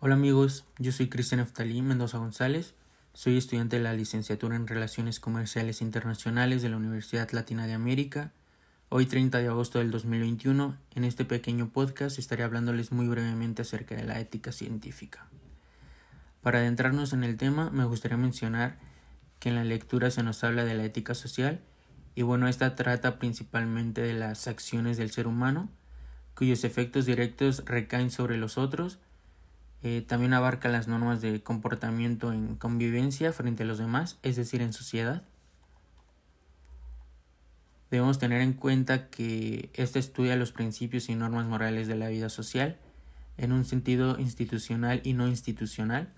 Hola amigos, yo soy Cristian Eftalí Mendoza González, soy estudiante de la licenciatura en Relaciones Comerciales Internacionales de la Universidad Latina de América. Hoy 30 de agosto del 2021, en este pequeño podcast estaré hablándoles muy brevemente acerca de la ética científica. Para adentrarnos en el tema, me gustaría mencionar que en la lectura se nos habla de la ética social y bueno, esta trata principalmente de las acciones del ser humano, cuyos efectos directos recaen sobre los otros, eh, también abarca las normas de comportamiento en convivencia frente a los demás, es decir, en sociedad. Debemos tener en cuenta que este estudia los principios y normas morales de la vida social en un sentido institucional y no institucional.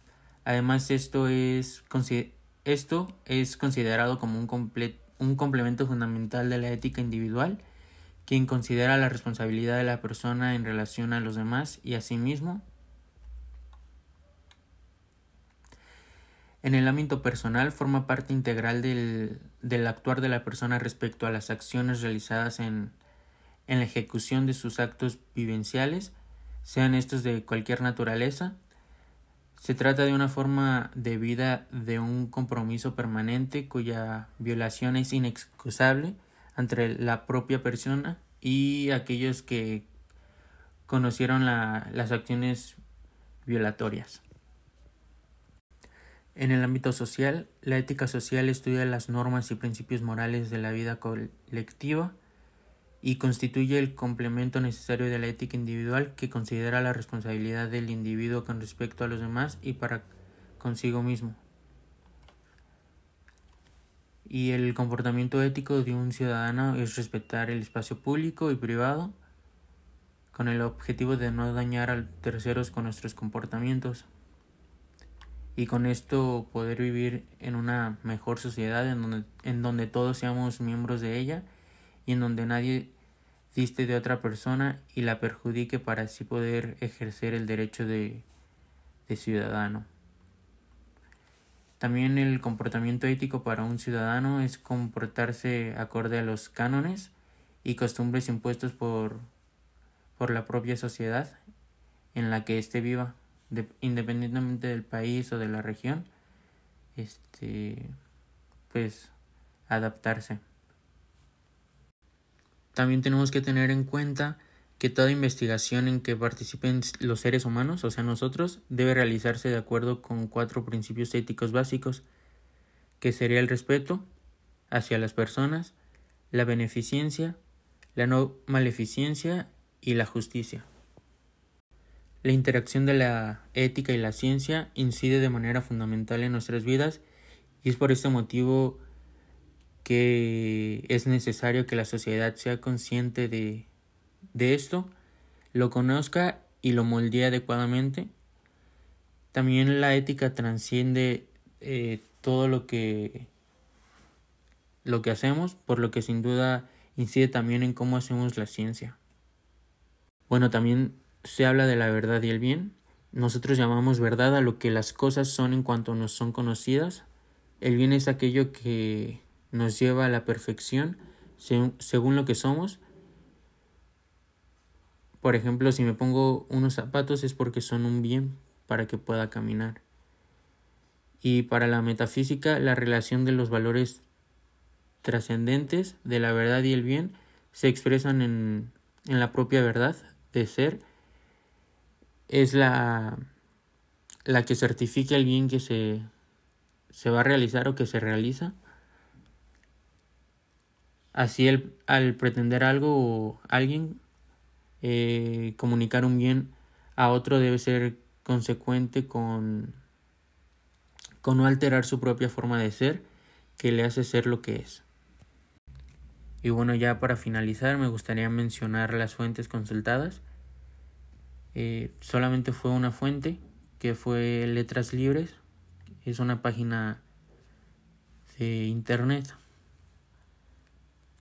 Además, esto es, esto es considerado como un, un complemento fundamental de la ética individual, quien considera la responsabilidad de la persona en relación a los demás y a sí mismo En el ámbito personal forma parte integral del, del actuar de la persona respecto a las acciones realizadas en, en la ejecución de sus actos vivenciales, sean estos de cualquier naturaleza. Se trata de una forma de vida de un compromiso permanente cuya violación es inexcusable entre la propia persona y aquellos que conocieron la, las acciones violatorias. En el ámbito social, la ética social estudia las normas y principios morales de la vida colectiva y constituye el complemento necesario de la ética individual que considera la responsabilidad del individuo con respecto a los demás y para consigo mismo. Y el comportamiento ético de un ciudadano es respetar el espacio público y privado con el objetivo de no dañar a terceros con nuestros comportamientos y con esto poder vivir en una mejor sociedad en donde, en donde todos seamos miembros de ella y en donde nadie diste de otra persona y la perjudique para así poder ejercer el derecho de, de ciudadano. También el comportamiento ético para un ciudadano es comportarse acorde a los cánones y costumbres impuestos por, por la propia sociedad en la que éste viva independientemente del país o de la región, este, pues adaptarse. También tenemos que tener en cuenta que toda investigación en que participen los seres humanos, o sea nosotros, debe realizarse de acuerdo con cuatro principios éticos básicos, que sería el respeto hacia las personas, la beneficencia, la no maleficencia y la justicia. La interacción de la ética y la ciencia incide de manera fundamental en nuestras vidas y es por este motivo que es necesario que la sociedad sea consciente de, esto, lo conozca y lo moldee adecuadamente. También la ética transciende eh, todo lo que lo que hacemos, por lo que sin duda incide también en cómo hacemos la ciencia. Bueno, también se habla de la verdad y el bien. Nosotros llamamos verdad a lo que las cosas son en cuanto nos son conocidas. El bien es aquello que nos lleva a la perfección según lo que somos. Por ejemplo, si me pongo unos zapatos es porque son un bien para que pueda caminar. Y para la metafísica, la relación de los valores trascendentes de la verdad y el bien se expresan en, en la propia verdad de ser es la, la que certifica el bien que se, se va a realizar o que se realiza. Así el, al pretender algo o alguien eh, comunicar un bien a otro debe ser consecuente con, con no alterar su propia forma de ser que le hace ser lo que es. Y bueno, ya para finalizar me gustaría mencionar las fuentes consultadas. Eh, solamente fue una fuente que fue Letras Libres. Es una página de internet